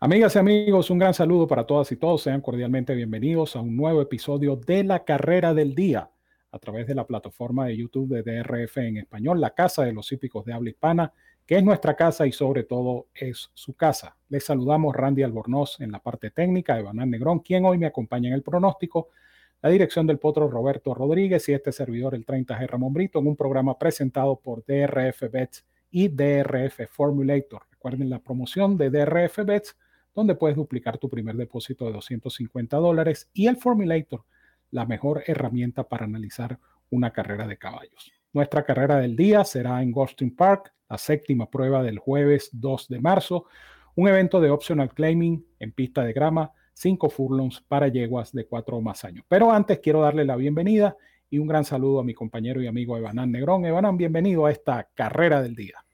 Amigas y amigos, un gran saludo para todas y todos. Sean cordialmente bienvenidos a un nuevo episodio de La Carrera del Día a través de la plataforma de YouTube de DRF en español, la Casa de los Hípicos de Habla Hispana, que es nuestra casa y sobre todo es su casa. Les saludamos Randy Albornoz en la parte técnica, Evanán Negrón, quien hoy me acompaña en el pronóstico, la dirección del potro Roberto Rodríguez y este servidor el 30G Ramón Brito en un programa presentado por DRF Bets y DRF Formulator. Recuerden la promoción de DRF Bets donde puedes duplicar tu primer depósito de 250 dólares y el Formulator, la mejor herramienta para analizar una carrera de caballos. Nuestra carrera del día será en Gulfstream Park, la séptima prueba del jueves 2 de marzo, un evento de optional claiming en pista de grama, 5 furlongs para yeguas de 4 o más años. Pero antes quiero darle la bienvenida y un gran saludo a mi compañero y amigo Evanán Negrón. Evanán, bienvenido a esta carrera del día.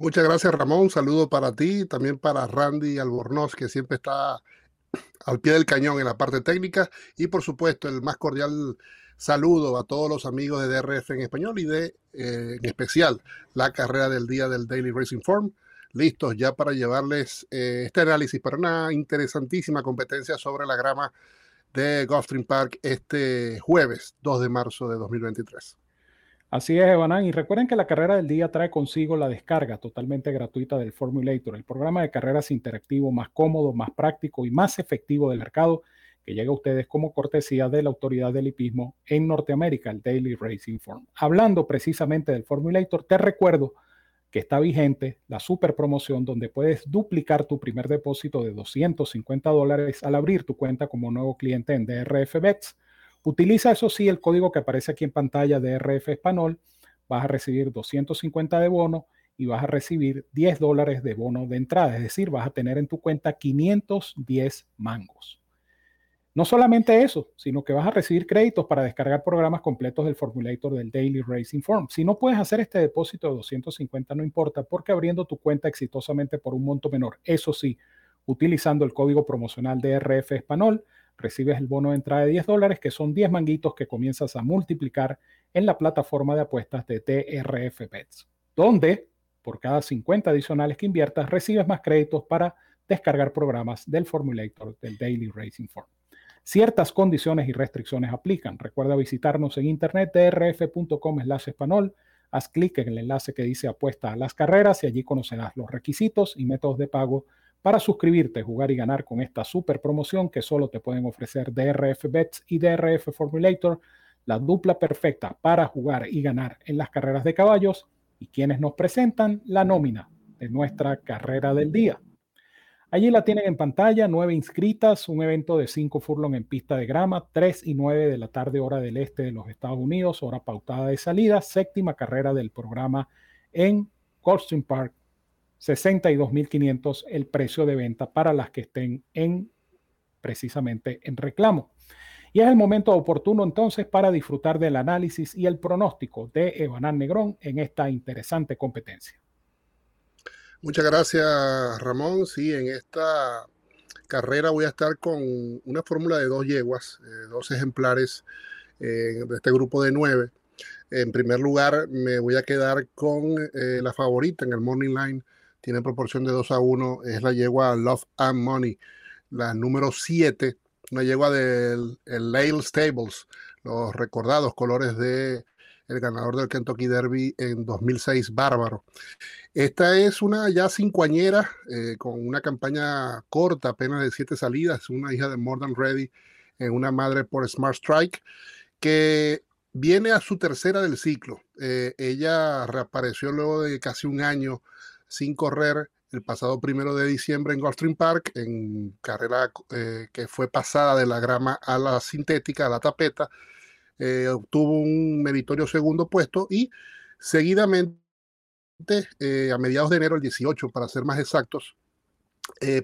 Muchas gracias, Ramón. Saludo para ti, también para Randy Albornoz, que siempre está al pie del cañón en la parte técnica. Y por supuesto, el más cordial saludo a todos los amigos de DRF en español y de, eh, en especial, la carrera del día del Daily Racing Form. Listos ya para llevarles eh, este análisis para una interesantísima competencia sobre la grama de Gulfstream Park este jueves 2 de marzo de 2023. Así es, Evanán. Y recuerden que la carrera del día trae consigo la descarga totalmente gratuita del Formulator, el programa de carreras interactivo más cómodo, más práctico y más efectivo del mercado que llega a ustedes como cortesía de la autoridad del hipismo en Norteamérica, el Daily Racing Form. Hablando precisamente del Formulator, te recuerdo que está vigente la super promoción donde puedes duplicar tu primer depósito de 250 dólares al abrir tu cuenta como nuevo cliente en DRF Bets Utiliza eso sí el código que aparece aquí en pantalla de RF Español. Vas a recibir 250 de bono y vas a recibir 10 dólares de bono de entrada. Es decir, vas a tener en tu cuenta 510 mangos. No solamente eso, sino que vas a recibir créditos para descargar programas completos del formulator del Daily Racing Form. Si no puedes hacer este depósito de 250, no importa, porque abriendo tu cuenta exitosamente por un monto menor, eso sí, utilizando el código promocional de RF Español, recibes el bono de entrada de 10 dólares, que son 10 manguitos que comienzas a multiplicar en la plataforma de apuestas de TRF Bets, donde por cada 50 adicionales que inviertas recibes más créditos para descargar programas del Formulator del Daily Racing Form. Ciertas condiciones y restricciones aplican. Recuerda visitarnos en internet drf.com español. Haz clic en el enlace que dice apuesta a las carreras y allí conocerás los requisitos y métodos de pago para suscribirte, jugar y ganar con esta super promoción que solo te pueden ofrecer DRF Bets y DRF Formulator, la dupla perfecta para jugar y ganar en las carreras de caballos y quienes nos presentan la nómina de nuestra carrera del día. Allí la tienen en pantalla, nueve inscritas, un evento de cinco furlong en pista de grama, 3 y 9 de la tarde hora del este de los Estados Unidos, hora pautada de salida, séptima carrera del programa en Coldstream Park, 62.500 el precio de venta para las que estén en precisamente en reclamo. Y es el momento oportuno entonces para disfrutar del análisis y el pronóstico de Evanán Negrón en esta interesante competencia. Muchas gracias, Ramón. Sí, en esta carrera voy a estar con una fórmula de dos yeguas, eh, dos ejemplares eh, de este grupo de nueve. En primer lugar, me voy a quedar con eh, la favorita en el Morning Line, tiene proporción de 2 a 1, es la yegua Love and Money, la número 7, una yegua del Lale Stables, los recordados colores de el ganador del Kentucky Derby en 2006, Bárbaro. Esta es una ya cincuañera eh, con una campaña corta, apenas de siete salidas, una hija de More Ready, en una madre por Smart Strike, que viene a su tercera del ciclo. Eh, ella reapareció luego de casi un año sin correr el pasado primero de diciembre en Gulfstream Park, en carrera eh, que fue pasada de la grama a la sintética, a la tapeta. Eh, obtuvo un meritorio segundo puesto y seguidamente, eh, a mediados de enero, el 18 para ser más exactos,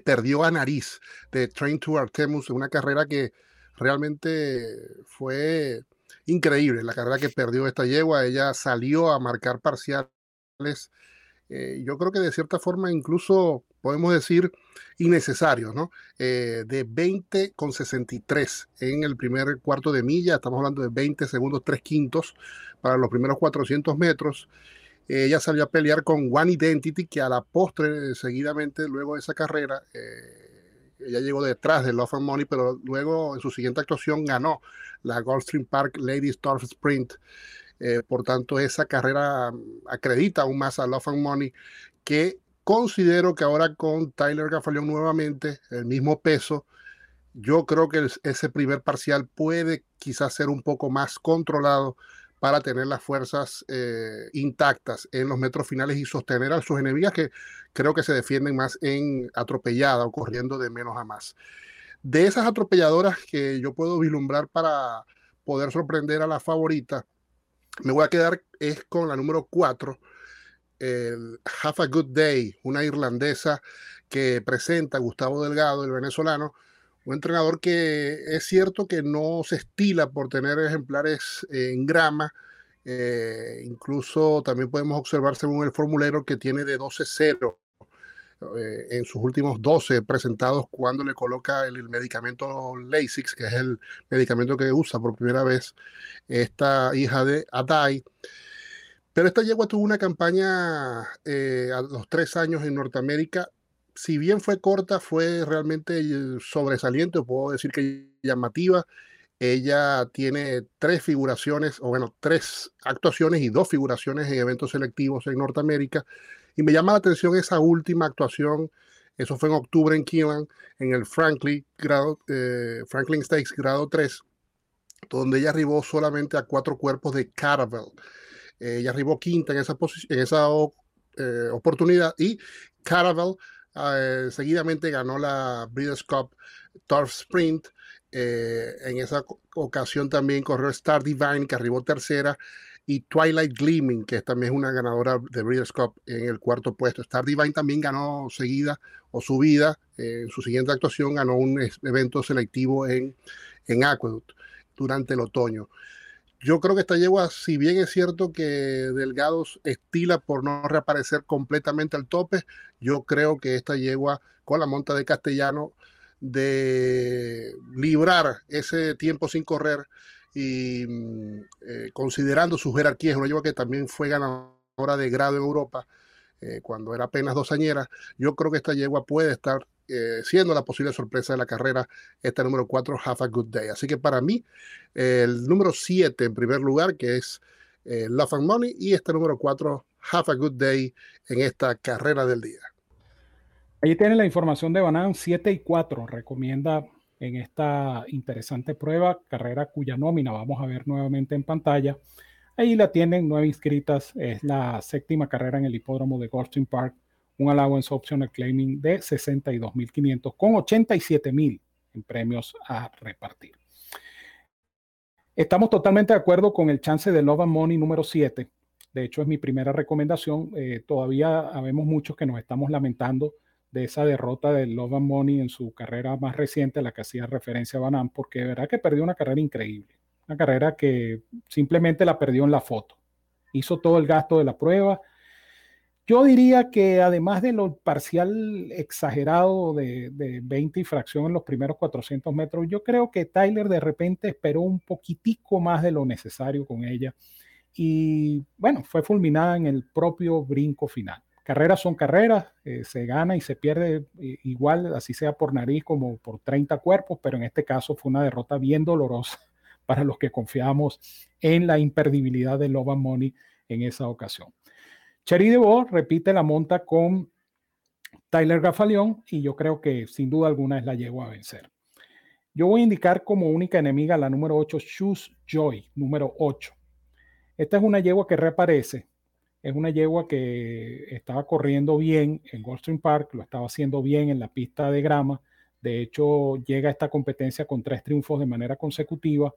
perdió a Nariz de Train to Artemus en una carrera que realmente fue increíble. La carrera que perdió esta yegua, ella salió a marcar parciales eh, yo creo que de cierta forma incluso podemos decir innecesario, ¿no? Eh, de 20 con 63 en el primer cuarto de milla, estamos hablando de 20 segundos 3 quintos para los primeros 400 metros. Ella salió a pelear con One Identity, que a la postre, seguidamente, luego de esa carrera, eh, ella llegó detrás de Love and Money, pero luego en su siguiente actuación ganó la Gulfstream Park Ladies Turf Sprint. Eh, por tanto, esa carrera acredita aún más a Love and Money, que considero que ahora con Tyler Gaffalion nuevamente, el mismo peso, yo creo que ese primer parcial puede quizás ser un poco más controlado para tener las fuerzas eh, intactas en los metros finales y sostener a sus enemigas que creo que se defienden más en atropellada o corriendo de menos a más. De esas atropelladoras que yo puedo vislumbrar para poder sorprender a la favorita, me voy a quedar es con la número 4, el Have a Good Day, una irlandesa que presenta Gustavo Delgado, el venezolano, un entrenador que es cierto que no se estila por tener ejemplares en grama. Eh, incluso también podemos observar según el formulero que tiene de 12-0 eh, en sus últimos 12 presentados cuando le coloca el, medicamento Lasix, que es el medicamento que usa por primera vez esta hija de Adai. Pero esta yegua tuvo una campaña eh, a los tres años en Norteamérica si bien fue corta, fue realmente eh, sobresaliente, puedo decir que llamativa. Ella tiene tres figuraciones, o bueno, tres actuaciones y dos figuraciones en eventos selectivos en Norteamérica. Y me llama la atención esa última actuación, eso fue en octubre en Keeneland, en el Franklin, eh, Stakes grado 3, donde ella arribó solamente a cuatro cuerpos de Caravel. ella arribó quinta en esa, eh, oportunidad y Caravel eh, seguidamente ganó la Breeders' Cup Turf Sprint. Eh, en esa ocasión también corrió Star Divine, que arribó tercera, y Twilight Gleaming, que también es una ganadora de Breeders' Cup en el cuarto puesto. Star Divine también ganó seguida o subida. Eh, en su siguiente actuación ganó un evento selectivo en, en Aqueduct durante el otoño. Yo creo que esta yegua, si bien es cierto que Delgados estila por no reaparecer completamente al tope, yo creo que esta yegua con la monta de Castellano de librar ese tiempo sin correr y mm, eh, considerando su jerarquía, es una yegua que también fue ganadora de grado en Europa eh, cuando era apenas dos añeras, yo creo que esta yegua puede estar eh, siendo la posible sorpresa de la carrera, este número 4, Have a Good Day. Así que para mí, el número 7 en primer lugar, que es Love and Money, y este número 4, Have a Good Day en esta carrera del día. Ahí tiene la información de Banan 7 y 4. Recomienda en esta interesante prueba, carrera cuya nómina vamos a ver nuevamente en pantalla. Ahí la tienen, nueve inscritas. Es la séptima carrera en el hipódromo de Goldstream Park un allowance optional claiming de 62.500 con 87.000 en premios a repartir. Estamos totalmente de acuerdo con el chance de Love and Money número 7. De hecho, es mi primera recomendación. Eh, todavía habemos muchos que nos estamos lamentando de esa derrota de Love and Money en su carrera más reciente, la que hacía referencia a Banan, porque de verdad que perdió una carrera increíble. Una carrera que simplemente la perdió en la foto. Hizo todo el gasto de la prueba, yo diría que además de lo parcial exagerado de, 20 y fracción en los primeros 400 metros, yo creo que Tyler de repente esperó un poquitico más de lo necesario con ella y bueno, fue fulminada en el propio brinco final. Carreras son carreras, eh, se gana y se pierde eh, igual, así sea por nariz como por 30 cuerpos, pero en este caso fue una derrota bien dolorosa para los que confiamos en la imperdibilidad de Lova Money en esa ocasión. Cherry DeVoe repite la monta con Tyler Gafaleón y yo creo que sin duda alguna es la yegua a vencer. Yo voy a indicar como única enemiga la número 8, Shoes Joy, número 8. Esta es una yegua que reaparece. Es una yegua que estaba corriendo bien en Goldstream Park, lo estaba haciendo bien en la pista de grama. De hecho, llega a esta competencia con tres triunfos de manera consecutiva.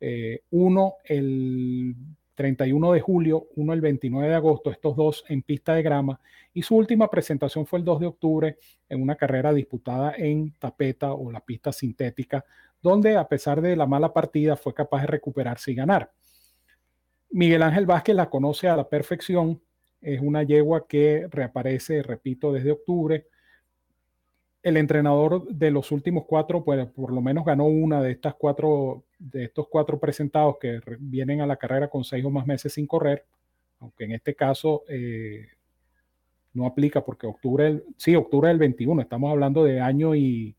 Eh, uno el 31 de julio, uno el 29 de agosto, estos dos en pista de grama, y su última presentación fue el 2 de octubre en una carrera disputada en tapeta o la pista sintética, donde a pesar de la mala partida fue capaz de recuperarse y ganar. Miguel Ángel Vázquez la conoce a la perfección, es una yegua que reaparece, repito, desde octubre, el entrenador de los últimos cuatro, pues por lo menos ganó una de estas cuatro, de estos cuatro presentados que vienen a la carrera con seis o más meses sin correr, aunque en este caso eh, no aplica porque octubre, sí, octubre del 21, estamos hablando de año y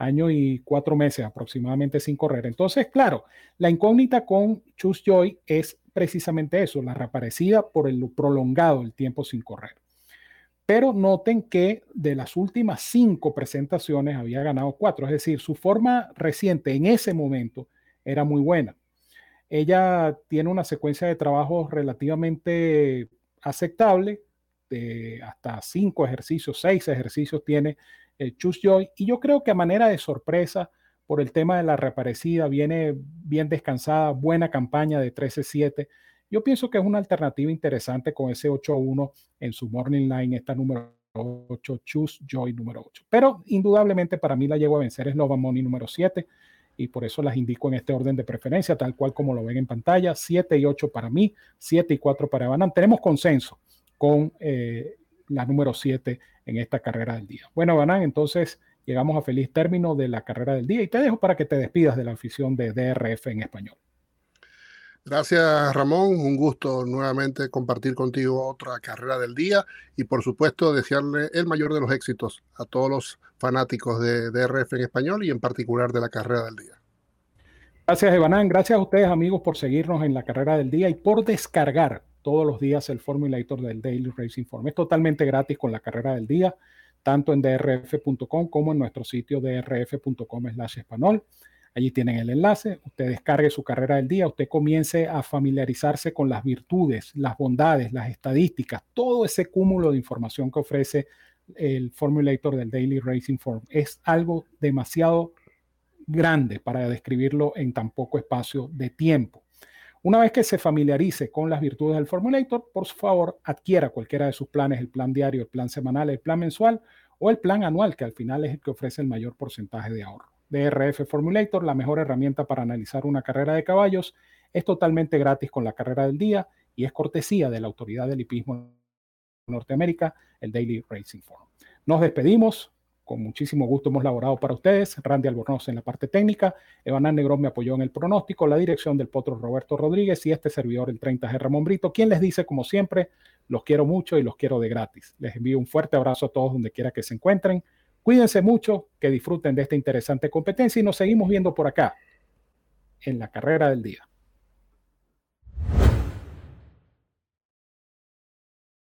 año y cuatro meses aproximadamente sin correr. Entonces, claro, la incógnita con Chus Joy es precisamente eso, la reaparecida por el prolongado el tiempo sin correr. Pero noten que de las últimas cinco presentaciones había ganado cuatro, es decir, su forma reciente en ese momento era muy buena. Ella tiene una secuencia de trabajo relativamente aceptable, de hasta cinco ejercicios, seis ejercicios tiene el Choose Joy, y yo creo que a manera de sorpresa, por el tema de la reaparecida, viene bien descansada, buena campaña de 13-7. Yo pienso que es una alternativa interesante con ese 8-1 en su morning line, esta número 8, Choose Joy número 8. Pero indudablemente para mí la llevo a vencer es Lova Money número 7 y por eso las indico en este orden de preferencia, tal cual como lo ven en pantalla, 7 y 8 para mí, 7 y 4 para Banan. Tenemos consenso con eh, la número 7 en esta carrera del día. Bueno, Banan, entonces llegamos a feliz término de la carrera del día y te dejo para que te despidas de la afición de DRF en español. Gracias Ramón, un gusto nuevamente compartir contigo otra carrera del día y por supuesto desearle el mayor de los éxitos a todos los fanáticos de DRF en español y en particular de la carrera del día. Gracias Evanán, gracias a ustedes amigos por seguirnos en la carrera del día y por descargar todos los días el Formulator del Daily Racing Form. Es totalmente gratis con la carrera del día, tanto en drf.com como en nuestro sitio drf.com slash español. Allí tienen el enlace, usted descargue su carrera del día, usted comience a familiarizarse con las virtudes, las bondades, las estadísticas, todo ese cúmulo de información que ofrece el Formulator del Daily Racing Form. Es algo demasiado grande para describirlo en tan poco espacio de tiempo. Una vez que se familiarice con las virtudes del Formulator, por favor, adquiera cualquiera de sus planes, el plan diario, el plan semanal, el plan mensual o el plan anual, que al final es el que ofrece el mayor porcentaje de ahorro. DRF Formulator, la mejor herramienta para analizar una carrera de caballos, es totalmente gratis con la carrera del día y es cortesía de la Autoridad del Hipismo en Norteamérica, el Daily Racing Forum. Nos despedimos con muchísimo gusto hemos laborado para ustedes. Randy Albornoz en la parte técnica, Evanán Negrón me apoyó en el pronóstico, la dirección del potro Roberto Rodríguez y este servidor, el 30G Ramón Brito, quien les dice, como siempre, los quiero mucho y los quiero de gratis. Les envío un fuerte abrazo a todos donde quiera que se encuentren. Cuídense mucho, que disfruten de esta interesante competencia y nos seguimos viendo por acá en la carrera del día.